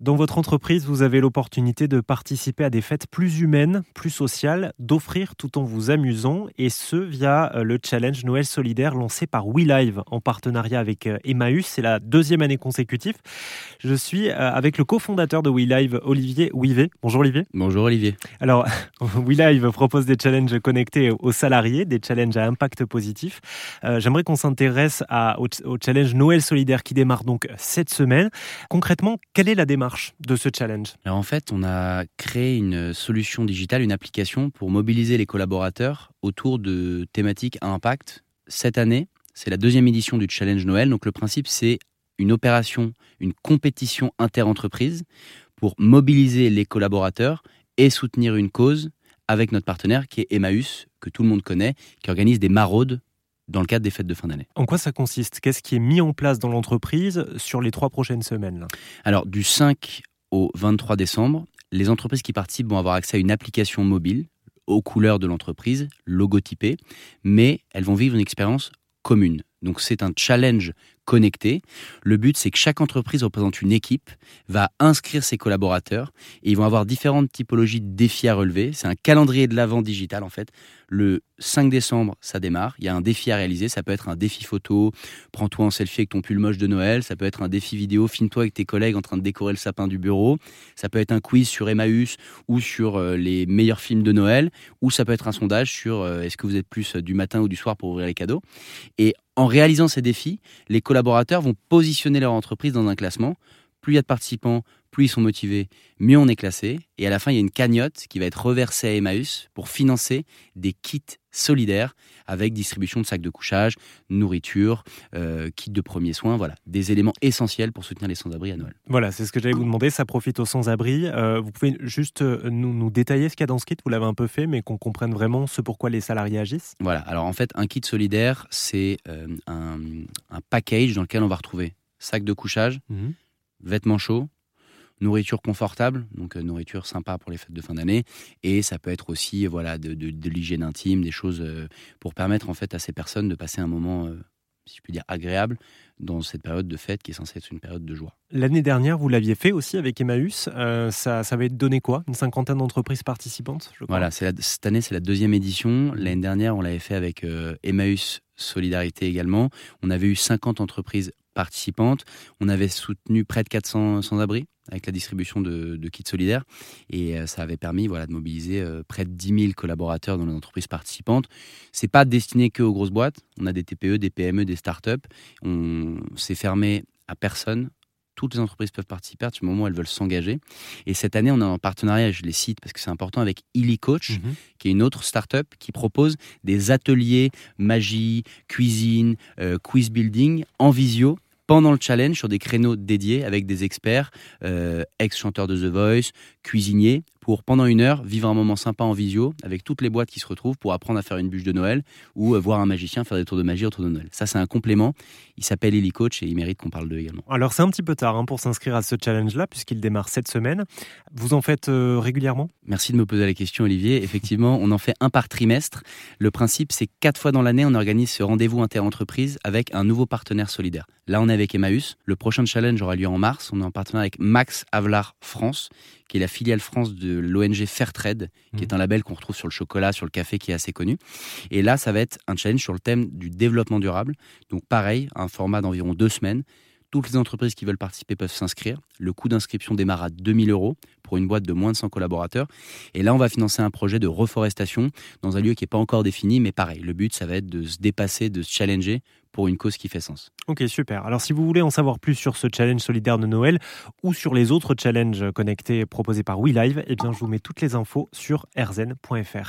Dans votre entreprise, vous avez l'opportunité de participer à des fêtes plus humaines, plus sociales, d'offrir tout en vous amusant, et ce via euh, le challenge Noël solidaire lancé par WeLive en partenariat avec euh, Emmaüs. C'est la deuxième année consécutive. Je suis euh, avec le cofondateur de WeLive, Olivier Ouivet. Bonjour Olivier. Bonjour Olivier. Alors, WeLive propose des challenges connectés aux salariés, des challenges à impact positif. J'aimerais qu'on s'intéresse au, au challenge Noël solidaire qui démarre donc cette semaine. Concrètement, quelle est la démarche de ce challenge? Alors en fait, on a créé une solution digitale, une application pour mobiliser les collaborateurs autour de thématiques à impact. Cette année, c'est la deuxième édition du challenge Noël. Donc le principe, c'est une opération, une compétition inter-entreprise pour mobiliser les collaborateurs et soutenir une cause avec notre partenaire qui est Emmaüs, que tout le monde connaît, qui organise des maraudes dans le cadre des fêtes de fin d'année. En quoi ça consiste? Qu'est-ce qui est mis en place dans l'entreprise sur les trois prochaines semaines Alors, du 5 au 23 décembre, les entreprises qui participent vont avoir accès à une application mobile aux couleurs de l'entreprise, logotypée, mais elles vont vivre une expérience commune. Donc c'est un challenge connecté. Le but, c'est que chaque entreprise représente une équipe, va inscrire ses collaborateurs et ils vont avoir différentes typologies de défis à relever. C'est un calendrier de l'avant digital en fait. Le 5 décembre, ça démarre. Il y a un défi à réaliser. Ça peut être un défi photo, prends-toi en selfie avec ton pull moche de Noël. Ça peut être un défi vidéo, filme-toi avec tes collègues en train de décorer le sapin du bureau. Ça peut être un quiz sur Emmaüs ou sur euh, les meilleurs films de Noël. Ou ça peut être un sondage sur euh, est-ce que vous êtes plus du matin ou du soir pour ouvrir les cadeaux. Et en réalisant ces défis, les collaborateurs vont positionner leur entreprise dans un classement. Plus il y a de participants, plus ils sont motivés, mieux on est classé. Et à la fin, il y a une cagnotte qui va être reversée à Emmaüs pour financer des kits solidaires avec distribution de sacs de couchage, nourriture, euh, kits de premiers soins, voilà, des éléments essentiels pour soutenir les sans-abri à Noël. Voilà, c'est ce que j'allais vous demander, ça profite aux sans-abri. Euh, vous pouvez juste euh, nous, détailler ce qu'il y a dans ce kit, vous l'avez un peu fait, mais qu'on comprenne vraiment ce pourquoi les salariés agissent Voilà, alors en fait, un kit solidaire, c'est un, package dans lequel on va retrouver sac de couchage, mmh. vêtements chauds, nourriture confortable, donc euh, nourriture sympa pour les fêtes de fin d'année, et ça peut être aussi voilà de, de, l'hygiène intime, des choses euh, pour permettre en fait à ces personnes de passer un moment, euh, si je puis dire, agréable dans cette période de fête qui est censée être une période de joie. L'année dernière, vous l'aviez fait aussi avec Emmaüs. ça, ça va être donné quoi? Une cinquantaine d'entreprises participantes je Voilà, cette année, c'est la deuxième édition. L'année dernière, on l'avait fait avec Emmaüs Solidarité également. On avait eu 50 entreprises participantes. On avait soutenu près de 400 sans-abri avec la distribution de, kits solidaires. Et euh, ça avait permis voilà, de mobiliser euh, près de 10 000 collaborateurs dans les entreprises participantes. C'est pas destiné que aux grosses boîtes. On a des TPE, des PME, des startups. On s'est fermé à personne. Toutes les entreprises peuvent participer à du moment où elles veulent s'engager. Et cette année, on est en partenariat, je les cite parce que c'est important, avec Illy Coach, mhm. qui est une autre startup qui propose des ateliers magie, cuisine, euh, quiz building en visio pendant le challenge sur des créneaux dédiés avec des experts, euh, ex-chanteurs de The Voice, cuisiniers, pour pendant une heure vivre un moment sympa en visio avec toutes les boîtes qui se retrouvent pour apprendre à faire une bûche de Noël ou euh, voir un magicien faire des tours de magie autour de Noël. Ça, c'est un complément. Il s'appelle Ellie Coach et il mérite qu'on parle d'eux également. Alors, c'est un petit peu tard hein, pour s'inscrire à ce challenge-là puisqu'il démarre cette semaine. Vous en faites euh, régulièrement? Merci de me poser la question, Olivier. Effectivement, on en fait un par trimestre. Le principe, c'est quatre fois dans l'année, on organise ce rendez-vous inter-entreprise avec un nouveau partenaire solidaire. Là, on est avec Emmaüs. Le prochain challenge aura lieu en mars. On est en partenariat avec Max Avelar France, qui est la filiale France de l'ONG Fairtrade, qui est mmh. un label qu'on retrouve sur le chocolat, sur le café, qui est assez connu. Et là, ça va être un challenge sur le thème du développement durable. Donc pareil, un format d'environ deux semaines. Toutes les entreprises qui veulent participer peuvent s'inscrire. Le coût d'inscription démarre à 2000 euros pour une boîte de moins de 100 collaborateurs. Et là, on va financer un projet de reforestation dans un lieu qui n'est pas encore défini, mais pareil, le but, ça va être de se dépasser, de se challenger pour une cause qui fait sens. Ok, super. Alors si vous voulez en savoir plus sur ce challenge solidaire de Noël ou sur les autres challenges connectés proposés par WeLive, eh bien je vous mets toutes les infos sur rzn.fr.